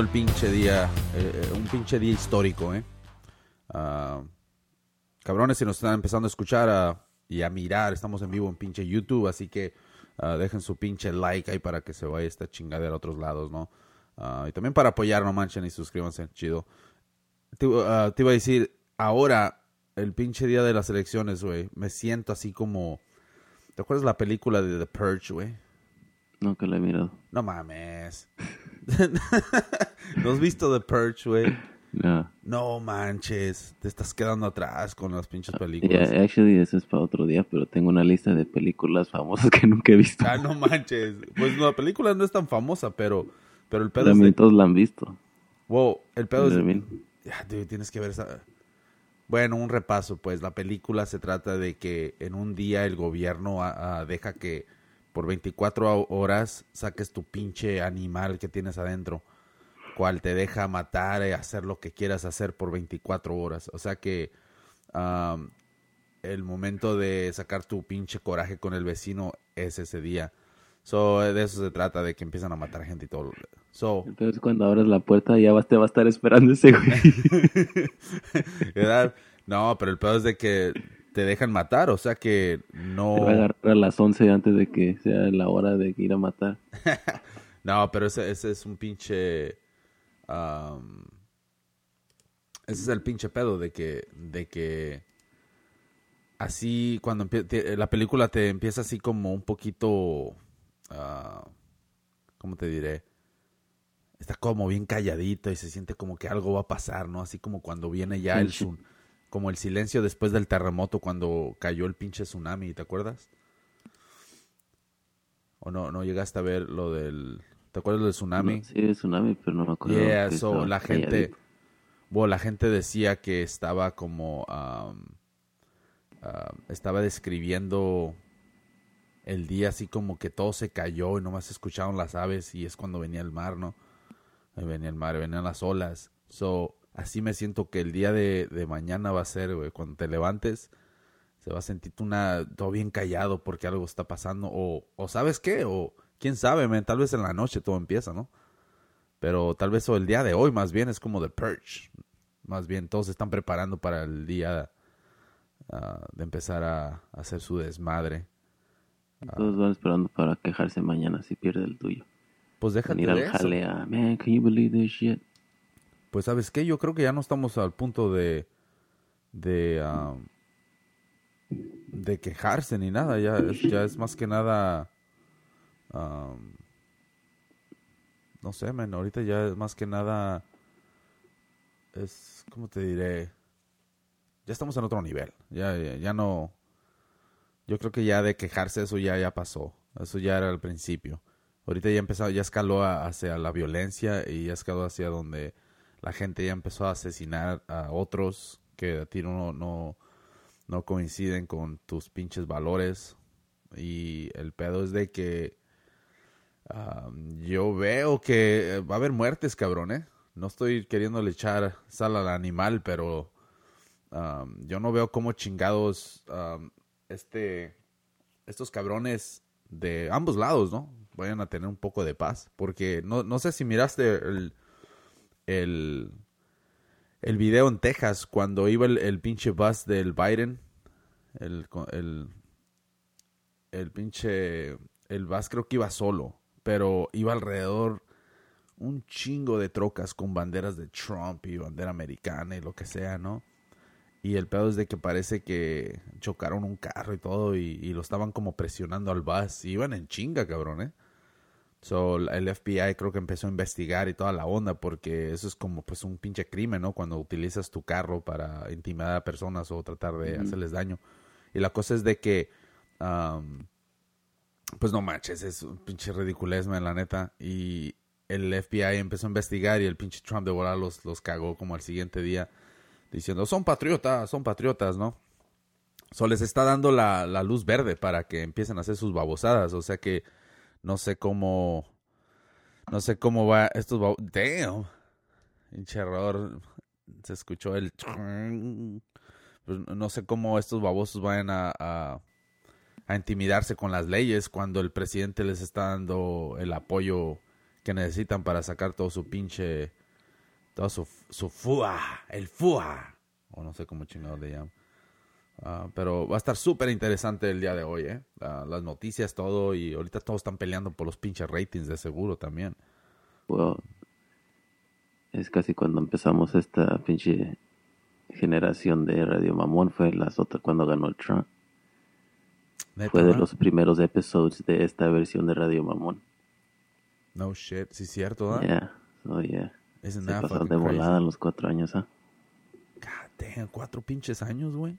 el pinche día, eh, un pinche día histórico, ¿eh? Ah, cabrones, si nos están empezando a escuchar ah, y a mirar, estamos en vivo en pinche YouTube, así que dejen su pinche like ahí para que se vaya esta chingadera a otros lados, ¿no? y también para apoyar, no manchen y suscríbanse, chido. Te, te iba a decir, ahora, el pinche día de las elecciones, güey, me siento así como... ¿Te acuerdas la película de The Purge, güey? No, que la he mirado. No mames. ¿No has visto The Purge, güey? No. No manches. Te estás quedando atrás con las pinches películas. Yeah, actually, eso es para otro día, pero tengo una lista de películas famosas que nunca he visto. Ah, no manches. Pues la película no es tan famosa, pero, pero el pedo También todos la han visto. Wow, el pedo es... Ya, tienes que ver esa... Bueno, un repaso, pues la película se trata de que en un día el gobierno deja que por 24 horas saques tu pinche animal que tienes adentro, cual te deja matar y hacer lo que quieras hacer por 24 horas. O sea que el momento de sacar tu pinche coraje con el vecino es ese día. So, de eso se trata, de que empiezan a matar gente y todo. So, Entonces cuando abres la puerta ya te va a estar esperando ese güey. no, pero el peor es de que te dejan matar, o sea que no... Te va a agarrar a las 11 antes de que sea la hora de ir a matar. no, pero ese, ese, es un pinche... ese es el pinche pedo de que... De que así cuando la película te empieza así como un poquito uh, ¿cómo te diré? Está como bien calladito y se siente como que algo va a pasar, ¿no? Así como cuando viene ya el zoom, como el silencio después del terremoto cuando cayó el pinche tsunami, ¿te acuerdas? ¿O no, no llegaste a ver lo del... ¿Te acuerdas del tsunami? sí, el tsunami, pero no me acuerdo. Yeah, so, la gente... Bueno, la gente decía que estaba como... estaba describiendo el día así como que todo se cayó y nomás escucharon las aves y es cuando venía el mar, ¿no? Venía el mar, venían las olas. So, así me siento que el día de, mañana va a ser, güey, cuando te levantes, se va a sentir una, todo bien callado porque algo está pasando. O, o ¿sabes qué? O quién sabe, man, tal vez en la noche todo empieza, ¿no? Pero tal vez o el día de hoy más bien es como The Purge. Más bien todos se están preparando para el día ah, de empezar a hacer su desmadre. Todos van esperando para quejarse mañana si pierde el tuyo. Pues déjate ir al jalea. Man, can you believe this shit? Pues sabes qué, yo creo que ya no estamos al punto de de um, de quejarse ni nada, ya es, ya es más que nada um, no sé, man, ahorita ya es más que nada es, ¿cómo te diré? Ya estamos en otro nivel, ya, ya, ya no yo creo que ya de quejarse eso ya, ya pasó. Eso ya era al principio. Ahorita ya empezó, ya escaló hacia la violencia y ya escaló hacia donde la gente ya empezó a asesinar a otros que a ti no, no, coinciden con tus pinches valores. Y el pedo es de que yo veo que va a haber muertes, cabrón, ¿eh? No estoy queriéndole echar sal al animal, pero yo no veo cómo chingados este, estos cabrones de ambos lados, ¿no? Vayan a tener un poco de paz. Porque no, no sé si miraste el, el, el video en Texas cuando iba el, pinche bus del Biden. El, el, el pinche, el bus creo que iba solo, pero iba alrededor un chingo de trocas con banderas de Trump y bandera americana y lo que sea, ¿no? Y el pedo es de que parece que chocaron un carro y todo y, lo estaban como presionando al bus. Y iban en chinga, cabrón, ¿eh? So, el FBI creo que empezó a investigar y toda la onda porque eso es como pues un pinche crimen, ¿no? Cuando utilizas tu carro para intimidar a personas o tratar de hacerles daño. Y la cosa es de que, pues no manches, es un pinche ridiculez, la neta. Y el FBI empezó a investigar y el pinche Trump de volar los, los cagó como al siguiente día diciendo, son patriotas, son patriotas, ¿no? So les está dando la, la, luz verde para que empiecen a hacer sus babosadas. O sea que no sé cómo. No sé cómo va estos babosadas. Damn. Pinche error. Se escuchó el. Pues no sé cómo estos babosos vayan a, a intimidarse con las leyes cuando el presidente les está dando el apoyo que necesitan para sacar todo su pinche, todo su, su FUA, el FUA, o no sé cómo chingado le llaman. Ah, pero va a estar súper interesante el día de hoy, ¿eh? Las noticias, todo, y ahorita todos están peleando por los pinches ratings de seguro también. Es casi cuando empezamos esta pinche generación de Radio Mamón, fue las otras cuando ganó el Trump. Neta, Fue de los primeros episodios de esta versión de Radio Mamón. No shit, sí es cierto, ¿ah? Yeah, so yeah. Isn't Se that pasaron de crazy? volada los cuatro años, ¿ah? God damn, cuatro pinches años, güey.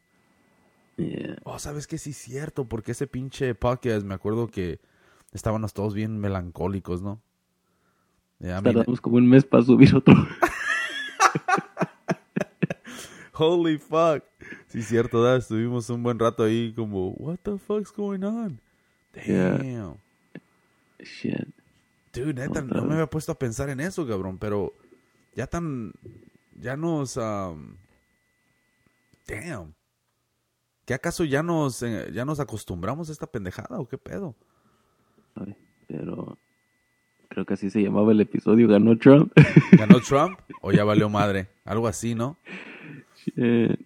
Yeah. Oh, ¿sabes qué? Sí es cierto, porque ese pinche podcast, me acuerdo que estábamos todos bien melancólicos, ¿no? Yeah, Tardamos como un mes para subir otro. holy fuck. Sí cierto, ¿verdad? Estuvimos un buen rato ahí como, what the fuck's going on? Yeah. Damn. Shit. Dude, neta, no me había puesto a pensar en eso, cabrón, pero ya tan, ya nos, um, damn. ¿Qué acaso ya nos, eh, ya nos acostumbramos a esta pendejada o qué pedo? Ay, Pero creo que así se llamaba el episodio. Ganó Trump. ¿Ganó Trump o ya valió madre? Algo así, ¿no? Shit.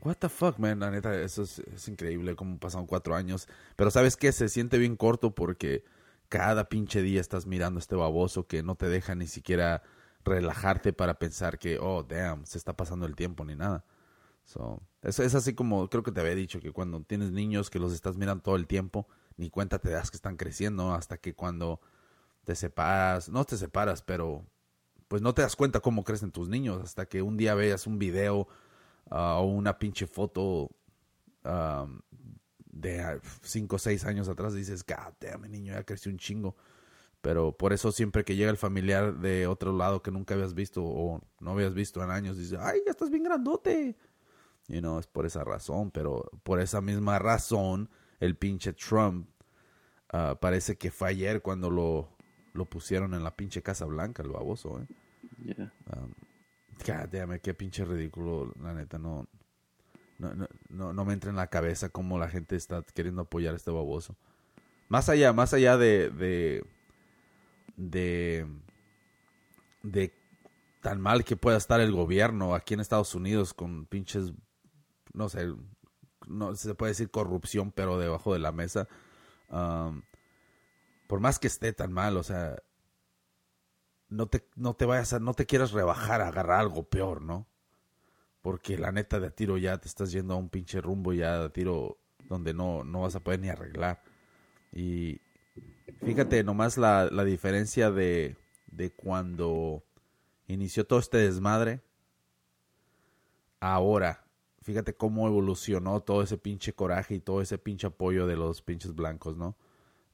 What the fuck, man, la neta, eso es, es increíble cómo pasaron cuatro años. Pero ¿sabes qué? Se siente bien corto porque cada pinche día estás mirando a este baboso que no te deja ni siquiera relajarte para pensar que, oh, damn, se está pasando el tiempo ni nada. So, es, así como, creo que te había dicho, que cuando tienes niños que los estás mirando todo el tiempo, ni cuenta te das que están creciendo hasta que cuando te separas, no te separas, pero pues no te das cuenta cómo crecen tus niños hasta que un día veas un video ah, o una pinche foto um, de 5 o 6 años atrás dices, God mi niño ya creció un chingo. Pero por eso siempre que llega el familiar de otro lado que nunca habías visto o no habías visto en años, dices, ay, ya estás bien grandote. You know, es por esa razón, pero por esa misma razón, el pinche Trump ah, parece que fue ayer cuando lo, lo pusieron en la pinche Casa Blanca, el baboso, ¿eh? Yeah. God damn it, qué pinche ridículo, la neta, no, no, no, no, no me entra en la cabeza cómo la gente está queriendo apoyar a este baboso. Más allá, más allá de, de, de, de tan mal que pueda estar el gobierno aquí en Estados Unidos con pinches, no sé, no se puede decir corrupción, pero debajo de la mesa. um, por más que esté tan mal, o sea, no te, no te vayas a, no te quieras rebajar a agarrar algo peor, ¿no? Porque la neta de tiro ya te estás yendo a un pinche rumbo ya de tiro donde no, no vas a poder ni arreglar. Y fíjate nomás la, la diferencia de, de cuando inició todo este desmadre. Ahora, fíjate cómo evolucionó todo ese pinche coraje y todo ese pinche apoyo de los pinches blancos, ¿no?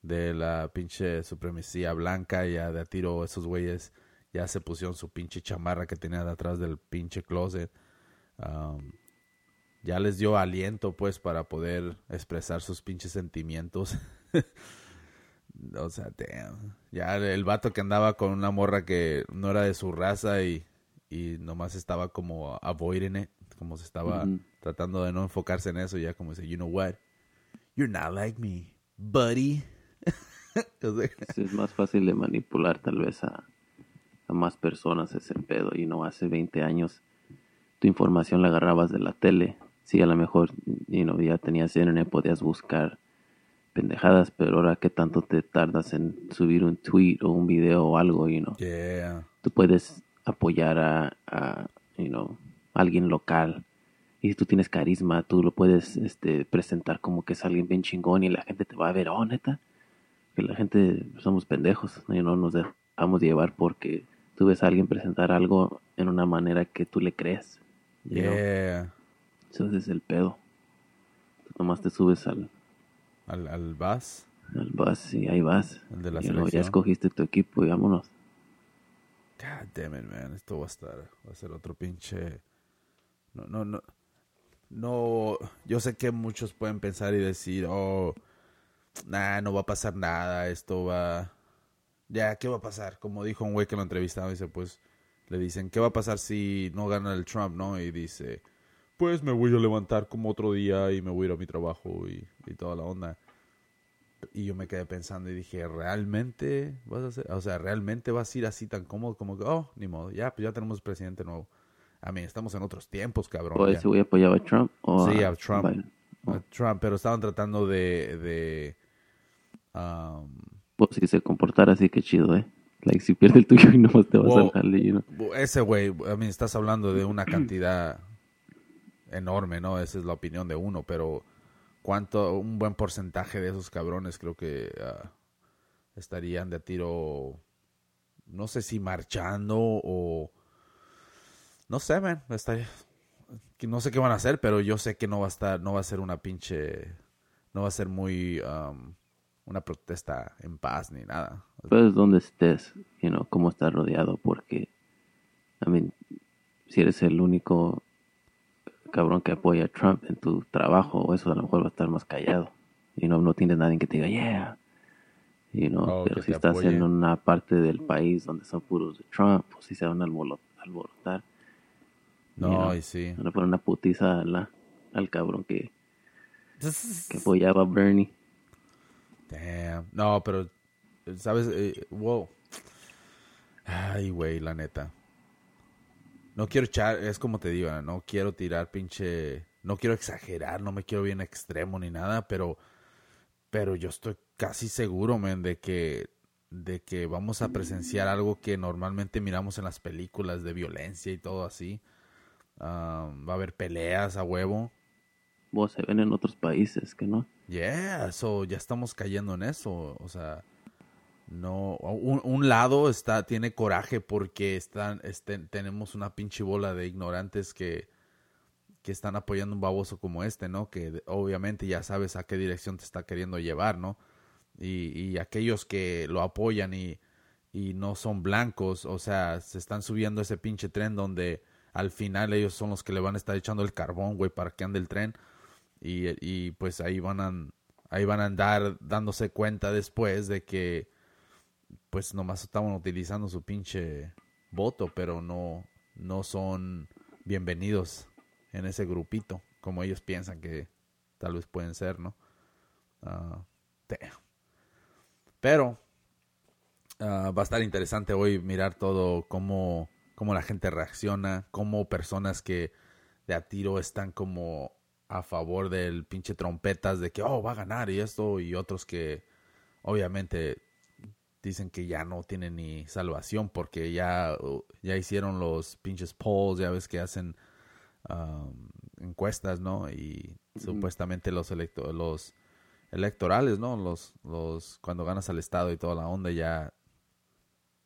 De la pinche supremacía blanca, ya de a tiro esos güeyes ya se pusieron su pinche chamarra que tenía de atrás del pinche closet. Um, ya les dio aliento, pues, para poder expresar sus pinches sentimientos. o sea, damn. Ya el vato que andaba con una morra que no era de su raza y, y nomás estaba como avoiding it, como se estaba tratando de no enfocarse en eso, ya como dice, you know what, you're not like me, buddy. O sea, Sí, es más fácil de manipular tal vez a, a más personas ese pedo. Y no hace 20 años tu información la agarrabas de la tele. Sí, a lo mejor you know, ya tenías internet, podías buscar pendejadas, pero ahora qué tanto te tardas en subir un tweet o un video o algo, you know. yeah. Tú puedes apoyar a, a you know, alguien local. Y si tú tienes carisma, tú lo puedes este, presentar como que es alguien bien chingón y la gente te va a ver, oh, neta. Que la gente somos pendejos, y no nos dejamos llevar porque tú ves a alguien presentar algo en una manera que tú le crees. you know. Yeah. Eso es el pedo. Tú nomás te subes al, Al, al bus, al bus y ahí vas. el de la Y luego ya escogiste tu equipo y vámonos. God damn it, man. Esto va a estar, va a ser otro pinche. No, no, no. No, yo sé que muchos pueden pensar y decir, oh, nah, no va a pasar nada, esto va. Ya, ¿qué va a pasar? Como dijo un güey que lo entrevistaba, dice, pues, le dicen, ¿qué va a pasar si no gana el Trump, no? Y dice, pues me voy a levantar como otro día y me voy a ir a mi trabajo y, y toda la onda. Y yo me quedé pensando y dije, ¿realmente vas a hacer? O sea, ¿realmente vas a ir así tan cómodo como que, oh, ni modo, ya, pues ya tenemos presidente nuevo? A mí, estamos en otros tiempos, cabrón. ¿O ese güey apoyaba a Trump? O Sí, a Trump. Biden? A Trump, pero estaban tratando de... de um, Pues si se comportara así, que chido, ¿eh? Like, si pierde el tuyo y no te vas Wow. al jale, you know. ese güey, a mí, estás hablando de una cantidad enorme, ¿no? Esa es la opinión de uno, pero cuánto, un buen porcentaje de esos cabrones creo que ah, estarían de tiro, no sé si marchando o, no sé, man, estaría, no sé qué van a hacer, pero yo sé que no va a estar, no va a ser una pinche, no va a ser muy, um, una protesta en paz ni nada. Pues donde estés, you know, cómo estás rodeado, porque, I mean, si eres el único cabrón que apoya a Trump en tu trabajo, eso a lo mejor va a estar más callado. Y no, no tienes nadie que te diga, yeah. You know, Oh, pero si estás apoye. en una parte del país donde son puros de Trump, pues si se van a alboro- alborotar. No, y sí. Van a poner una putiza a la- al cabrón que, que apoyaba a Bernie. Damn. No, pero, ¿sabes? Eh, wow. Ay, güey, la neta. No quiero echar, es como te digo, no quiero tirar pinche, no quiero exagerar, no me quiero bien extremo ni nada, pero, pero yo estoy casi seguro, men, de que, de que vamos a presenciar algo que normalmente miramos en las películas de violencia y todo así. Ah, va a haber peleas a huevo. Vos se ven en otros países, que no. Yeah, so ya estamos cayendo en eso, o sea, no, un, un lado está, tiene coraje porque están, este, tenemos una pinche bola de ignorantes que, que están apoyando un baboso como este, ¿no? Que obviamente ya sabes a qué dirección te está queriendo llevar, ¿no? Y, y aquellos que lo apoyan y, y no son blancos, o sea, se están subiendo ese pinche tren donde al final ellos son los que le van a estar echando el carbón, güey, para que ande el tren y, y pues ahí van a ahí van a andar dándose cuenta después de que pues nomás estaban utilizando su pinche voto pero no no son bienvenidos en ese grupito como ellos piensan que tal vez pueden ser no damn. pero ah, va a estar interesante hoy mirar todo cómo cómo la gente reacciona cómo personas que de a tiro están como a favor del pinche trompetas de que oh va a ganar y esto y otros que obviamente dicen que ya no tienen ni salvación porque ya uh, ya hicieron los pinches polls ya ves que hacen um, encuestas no y supuestamente los electo los electorales no los los cuando ganas al estado y toda la onda ya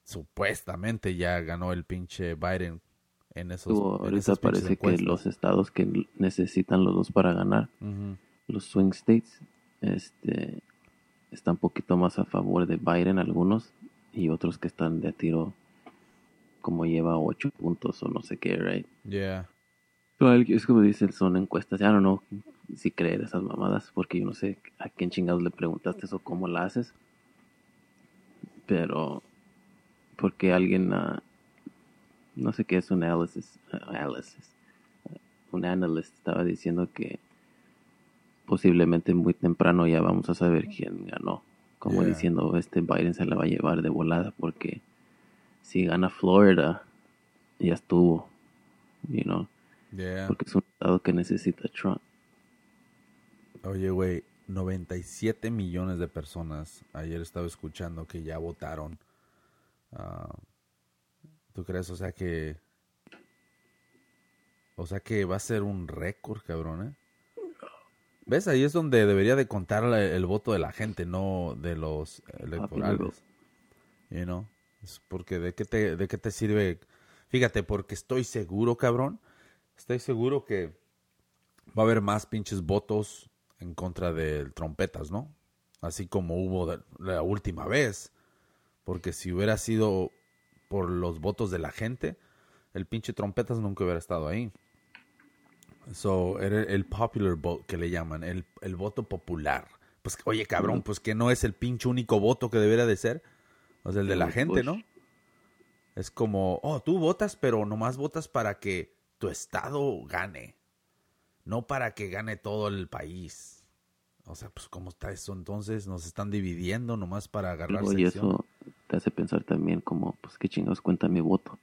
supuestamente ya ganó el pinche Biden en esos en ahorita pinches parece que los estados que necesitan los dos para ganar, Ujú. los swing states, este, están un poquito más a favor de Biden algunos y otros que están de a tiro como lleva ocho puntos o no sé qué, right? Yeah. Pero es como dicen, son encuestas, ya no know si creer esas mamadas, porque yo no sé a quién chingados le preguntaste eso, cómo la haces. Pero, porque alguien, ah, no sé qué es un análisis, análisis, un analyst estaba diciendo que posiblemente muy temprano ya vamos a saber quién ganó. Como Yeah. diciendo, este Biden se la va a llevar de volada, porque si gana Florida, ya estuvo, you know Yeah. porque es un estado que necesita Trump. Oye, güey, 97 millones de personas ayer estaba escuchando que ya votaron. Ah, ¿Tú crees? O sea que... O sea que va a ser un récord, cabrón, ¿eh? ¿Ves? Ahí es donde debería de contar la- el voto de la gente, no de los electorales. You know? Es porque de qué te, de qué te sirve... Fíjate, porque estoy seguro, cabrón. Estoy seguro que va a haber más pinches votos en contra del trompetas, ¿no? Así como hubo de- la última vez. Porque si hubiera sido por los votos de la gente, el pinche trompetas nunca hubiera estado ahí. So, era el popular vote que le llaman, el, el voto popular. Pues, oye, cabrón, pues que no es el pinche único voto que debería de ser. O sea, el de la gente. ¿no? Es como, oh, tú votas, pero nomás votas para que tu estado gane. No para que gane todo el país. O sea, pues, ¿cómo está eso entonces? Nos están dividiendo nomás para agarrar y sección. eso te hace pensar también como, pues, ¿qué chingados cuenta mi voto?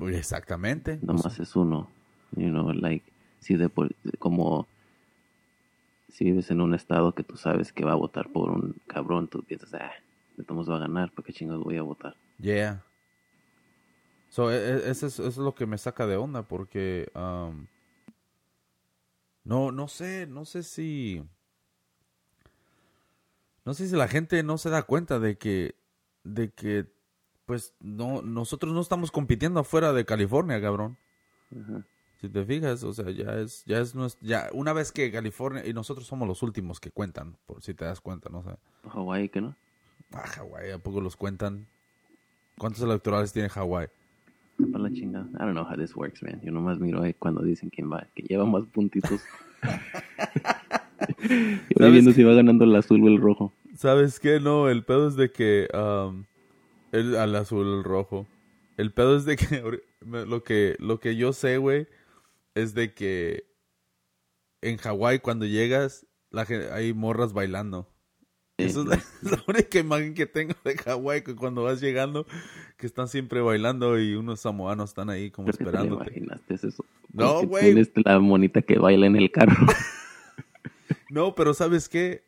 Uy, Exactamente. O Nomás sea, es uno. You know, like, si de por- como si vives en un estado que tú sabes que va a votar por un cabrón, tú piensas, ah, de todos va a ganar, ¿para qué chingados voy a votar? Yeah. So, e- e- eso es, eso es lo que me saca de onda porque um, no, no sé, no sé si no sé si la gente no se da cuenta de que de que pues no nosotros no estamos compitiendo afuera de California, cabrón. Si te fijas, o sea, ya es ya es nues- ya una vez que California y nosotros somos los últimos que cuentan, por si te das cuenta, no sé. Hawái, ¿qué no? Ah, Hawái, ¿a poco los cuentan? ¿Cuántos electorales tiene Hawái? Para la chingada. I don't know how this works, man. Yo nomás miro ahí cuando dicen quién va, que lleva más puntitos. Yo voy viendo si va ganando el azul o el rojo. ¿Sabes qué? No, el pedo es de que... am, el, al azul, el rojo. El pedo es de que... Lo que, lo que yo sé, güey, es de que... En Hawái, cuando llegas, la hay morras bailando. Esa es la, la única imagen que tengo de Hawái, que cuando vas llegando, que están siempre bailando y unos samoanos están ahí como esperándote. imaginaste es eso. No, güey. Tienes la monita que baila en el carro. No, pero ¿sabes qué?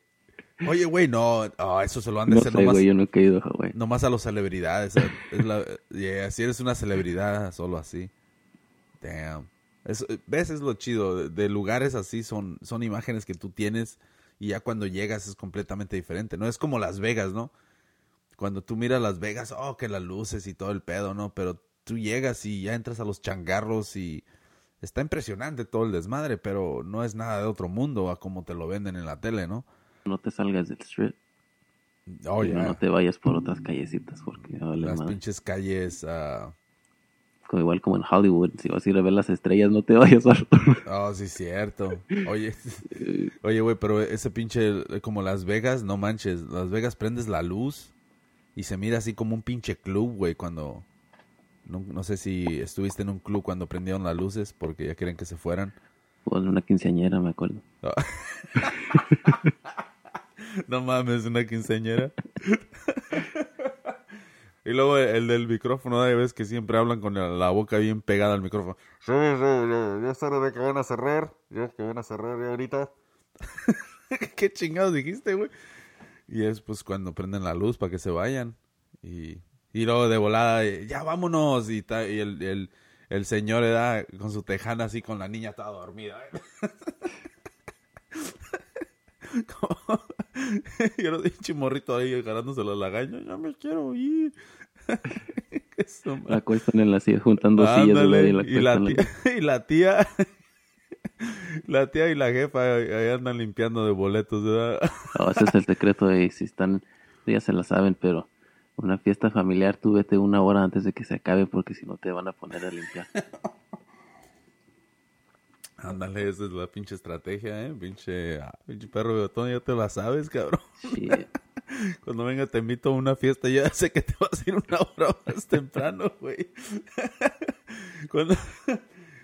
Oye, güey, no, ah, eso se lo han de no hacer sé, nomás, yo nunca he a Hawái. nomás a las celebridades. Es la, yeah, si eres una celebridad, solo así. Damn. Eso, ¿Ves? Es lo chido. De, de lugares así son, son imágenes que tú tienes y ya cuando llegas es completamente diferente. No es como Las Vegas, ¿no? Cuando tú miras Las Vegas, oh, que las luces y todo el pedo, ¿no? Pero tú llegas y ya entras a los changarros y está impresionante todo el desmadre, pero no es nada de otro mundo a como te lo venden en la tele, ¿no? No te salgas del strip. Oh, yeah. No te vayas por otras callecitas porque vale Las madre. pinches calles. ah, Como igual como en Hollywood. Si vas a ir a ver las estrellas, no te vayas a... Oh, sí, cierto. Oye, oye, güey, pero ese pinche, eh, como Las Vegas, no manches. Las Vegas prendes la luz y se mira así como un pinche club, güey, cuando... No, no sé si estuviste en un club cuando prendieron las luces porque ya quieren que se fueran. o en una quinceañera, me acuerdo. No mames, una quinceañera. y luego el, el del micrófono, ya ves que siempre hablan con la, boca bien pegada al micrófono. Sí, sí, ya, ya es hora de que van a cerrar. Ya que van a cerrar ya ahorita. ¿Qué chingados dijiste, güey? Y es pues cuando prenden la luz para que se vayan. Y, y luego de volada, eh, ya vámonos. Y, ta- y el, el, el señor le da con su tejana así con la niña toda dormida. ¿eh? Y el pinche morrito ahí agarrándose la lagaña. Ya me quiero ir. La acuestan en la silla, juntando sillas, Ándale, y la acuestan en- tía, y la tía, la tía y la jefa ahí ahí andan limpiando de boletos, ¿verdad? No, ese es el secreto de si están, ya se la saben, pero una fiesta familiar tú vete una hora antes de que se acabe porque si no te van a poner a limpiar. Ándale, esa es la pinche estrategia, ¿eh? Pinche, ah, pinche perro botón, ya te la sabes, cabrón. Shit. Cuando venga te invito a una fiesta, ya sé que te vas a ir una hora más temprano, güey. Cuando,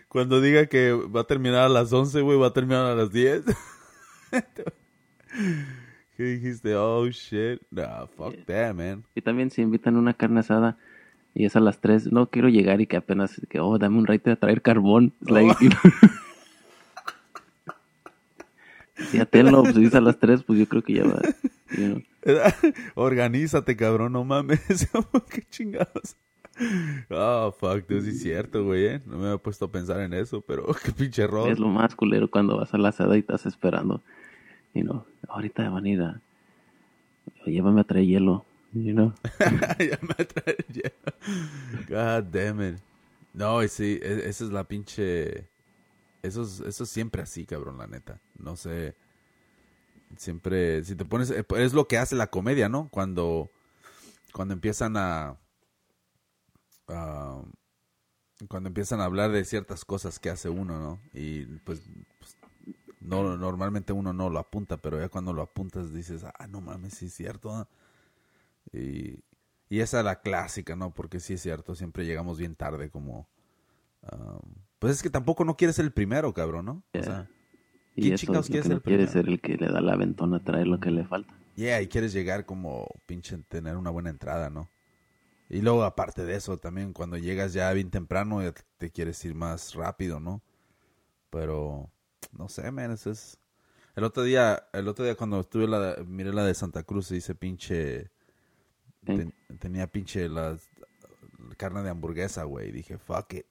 cuando diga que va a terminar a las 11, güey, va a terminar a las 10. ¿Qué dijiste? Oh, shit. Nah, fuck that, man. Y también si invitan una carne asada y es a las 3, no quiero llegar y que apenas, que, oh, dame un rate a traer carbón. Like, know. Ya tenlo, si es a las 3, pues yo creo que ya va. you know. Organízate, cabrón, no mames. Qué chingados. Oh, fuck, dude, sí es cierto, güey, ¿eh? No me había puesto a pensar en eso, pero qué pinche error. Es lo más culero cuando vas a la asada y estás esperando. You know, ahorita van a ir a... Llévame a traer hielo. You know. ya me trae ya. God damn it. No, sí, e- esa es la pinche... Eso es, eso es siempre así, cabrón, la neta. No sé. Siempre, si te pones... eh, Es lo que hace la comedia, ¿no? Cuando, cuando empiezan a... cuando empiezan a hablar de ciertas cosas que hace uno, ¿no? Y pues, pues, no, normalmente uno no lo apunta, pero ya cuando lo apuntas dices, ah, no mames, sí es cierto. ¿ah?". Y, y esa es la clásica, ¿no? Porque sí es cierto, siempre llegamos bien tarde como... pues es que tampoco no quieres ser el primero, cabrón, ¿no? O Yeah. sea, Y ¿Quién eso chingados es lo quiere que ser no el primero? ser el que le da la ventona a traer lo que le falta. Yeah, y quieres llegar como pinche tener una buena entrada, ¿no? Y luego aparte de eso, también cuando llegas ya bien temprano ya te- quieres ir más rápido, ¿no? Pero no sé, man, eso es el otro día, el otro día cuando estuve la miré la de Santa Cruz y hice pinche ten- tenía pinche la carne de hamburguesa, güey, y dije, fuck it.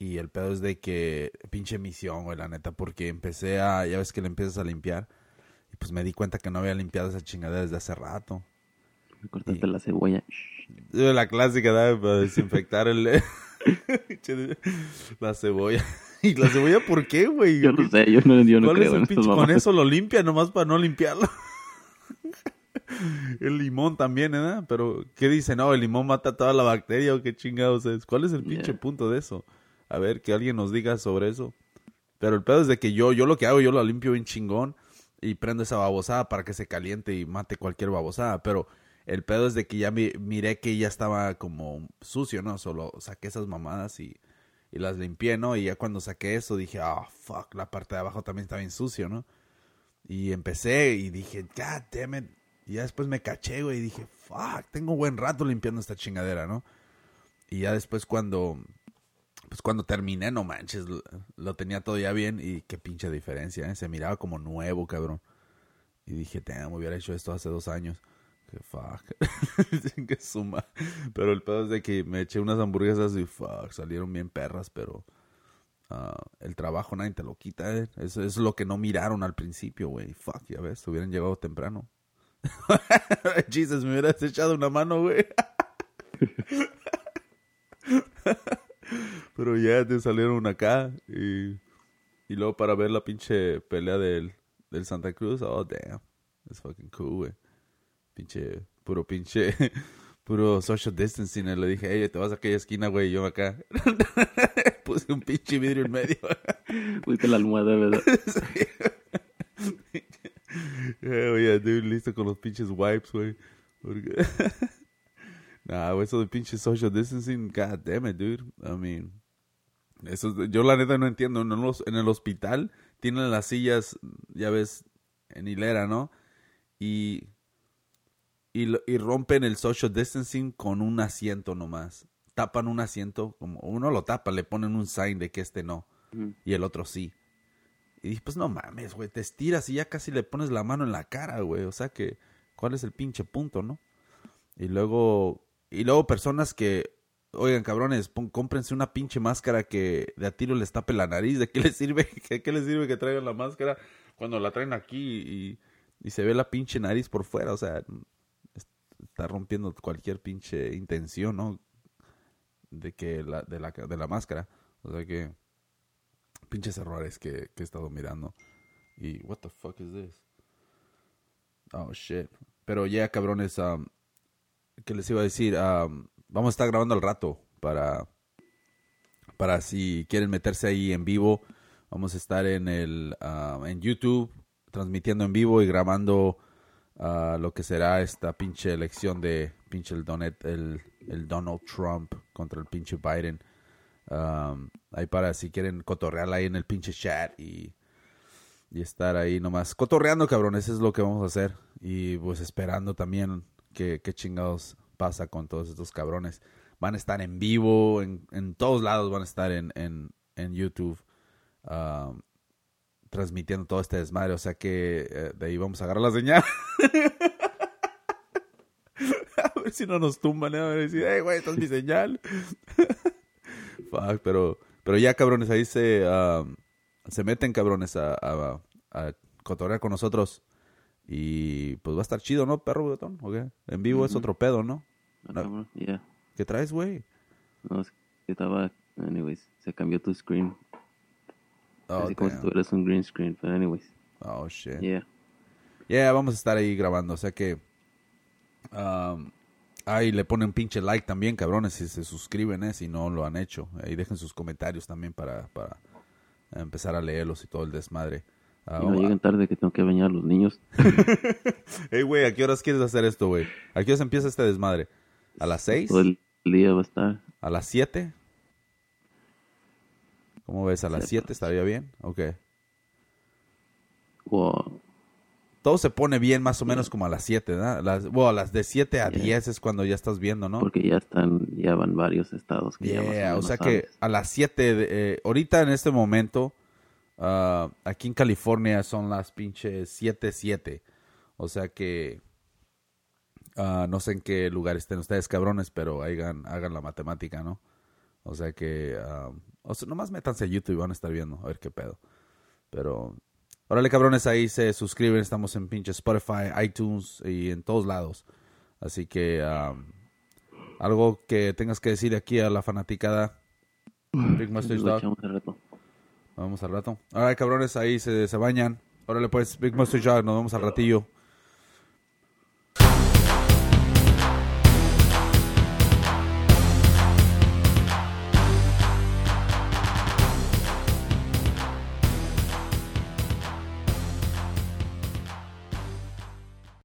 Y el pedo es de que pinche misión, güey, la neta, porque empecé a ya ves que le empiezas a limpiar y pues me di cuenta que no había limpiado esa chingadera desde hace rato. Me cortaste la cebolla. La clásica, ¿verdad? Para desinfectar el... la cebolla. ¿Y la cebolla por qué, güey? Yo no sé, yo no, yo no ¿Cuál es creo el pinche? Con eso lo limpia nomás para no limpiarlo. el limón también, ¿verdad? Pero, ¿qué dice? No, el limón mata toda la bacteria o qué chingados es. ¿Cuál es el pinche Yeah. punto de eso? A ver, que alguien nos diga sobre eso. Pero el pedo es de que yo, yo lo que hago, yo lo limpio bien chingón y prendo esa babosada para que se caliente y mate cualquier babosada. Pero el pedo es de que ya mi- miré que ya estaba como sucio, ¿no? Solo saqué esas mamadas y, y las limpié, ¿no? Y ya cuando saqué eso dije, ah, fuck, la parte de abajo también está bien sucio, ¿no? Y empecé y dije, god damn it. Y ya después me caché, güey, y dije, fuck, tengo buen rato limpiando esta chingadera, ¿no? Y ya después cuando, pues cuando terminé, no manches, lo, tenía todo ya bien y qué pinche diferencia, ¿eh? Se miraba como nuevo, cabrón. Y dije, damn, hubiera hecho esto hace dos años. Que fuck. que suma. Pero el pedo es de que me eché unas hamburguesas y fuck, salieron bien perras, pero ah, el trabajo nadie te lo quita, ¿eh? Eso es lo que no miraron al principio, güey. Fuck, ya ves, hubieran llegado temprano. Jesus, me hubieras echado una mano, güey. Pero ya te salieron acá y, y luego para ver la pinche pelea del, del Santa Cruz, oh damn, it's fucking cool, güey. Pinche, puro pinche, puro social distancing. y Le dije, hey, te vas a aquella esquina, güey, yo acá. Puse un pinche vidrio en medio. Fuiste la almohada, ¿verdad? Eh, Oye, dude, listo con los pinches wipes, güey. Porque... nah, eso de pinche social distancing, god damn it, dude. I mean, eso, yo la neta no entiendo. En, los, en el hospital tienen las sillas, ya ves, en hilera, ¿no? Y, y, rompen el social distancing con un asiento nomás. Tapan un asiento, como uno lo tapa, le ponen un sign de que este no y el otro sí. Y dije, pues no mames, güey, te estiras y ya casi le pones la mano en la cara, güey. O sea que, ¿cuál es el pinche punto, no? Y luego, y luego personas que, oigan, cabrones, pon- cómprense una pinche máscara que de a tiro les tape la nariz. ¿De qué les sirve? ¿De qué les sirve que traigan la máscara cuando la traen aquí y, se ve la pinche nariz por fuera? O sea, es- está rompiendo cualquier pinche intención, ¿no? De que la, de la, de la máscara. O sea que pinches errores que, que he estado mirando. Y, what the fuck is this? Oh, shit. Pero ya, cabrones, um, ¿qué les iba a decir? Vamos a estar grabando al rato para, para si quieren meterse ahí en vivo. Vamos a estar en el, en YouTube, transmitiendo en vivo y grabando uh, lo que será esta pinche elección de pinche el, Donet, el, el Donald Trump contra el pinche Biden. Um, ahí para si quieren cotorrearla ahí en el pinche chat y, y estar ahí nomás cotorreando, cabrones. Eso es lo que vamos a hacer. Y pues esperando también que, qué chingados pasa con todos estos cabrones. Van a estar en vivo, en, en todos lados van a estar en, en, en YouTube. um, transmitiendo todo este desmadre. O sea que eh, de ahí vamos a agarrar la señal. a ver si no nos tumban. ¿eh? A ver si, hey, güey, esta es mi señal. Fuck, pero, pero ya, cabrones, ahí se, um, se meten, cabrones, a, a cotorrear con nosotros. Y pues va a estar chido, ¿no, perro botón? ¿O qué? En vivo es otro pedo, ¿no? Ah, No. cabrón, yeah. ¿Qué traes, güey? No, es que estaba... Anyways, se cambió tu screen. Oh, Así como si tuvieras un green screen. Pero anyways, oh, shit. yeah. Yeah, vamos a estar ahí grabando. O sea que. um, ahí le ponen pinche like también, cabrones, si se suscriben, eh, si no lo han hecho. Ahí dejen sus comentarios también para, para empezar a leerlos y todo el desmadre. Ah, Y no vamos- lleguen tarde que tengo que bañar a los niños. Hey, güey, ¿a qué horas quieres hacer esto, güey? ¿A qué horas empieza este desmadre? ¿A las seis? Todo el día va a estar. ¿A las siete? ¿Cómo ves? ¿A las Sí, siete estaría bien? Ok. O Todo se pone bien más o menos como a las 7, ¿verdad? Las, bueno, a las de 7 a 10 es cuando ya estás viendo, ¿no? porque ya están, ya van varios estados que ya más Yeah, o menos sea que sabes. a las 7, de- eh, ahorita en este momento, ah, aquí en California son las pinches 7, 7. O sea que ah, no sé en qué lugar estén ustedes, cabrones, pero hagan, hagan la matemática, ¿no? O sea que, ah, o sea, nomás métanse a YouTube y van a estar viendo, a ver qué pedo. Pero, órale, cabrones, ahí se suscriben, estamos en pinche Spotify, iTunes y en todos lados. Así que, ah, algo que tengas que decir aquí a la fanaticada. Big Dog. Echamos al rato. Nos vemos al rato. Ahora, cabrones, ahí se, se bañan. Órale, pues, Big Mustache Dog, nos vemos al ratillo.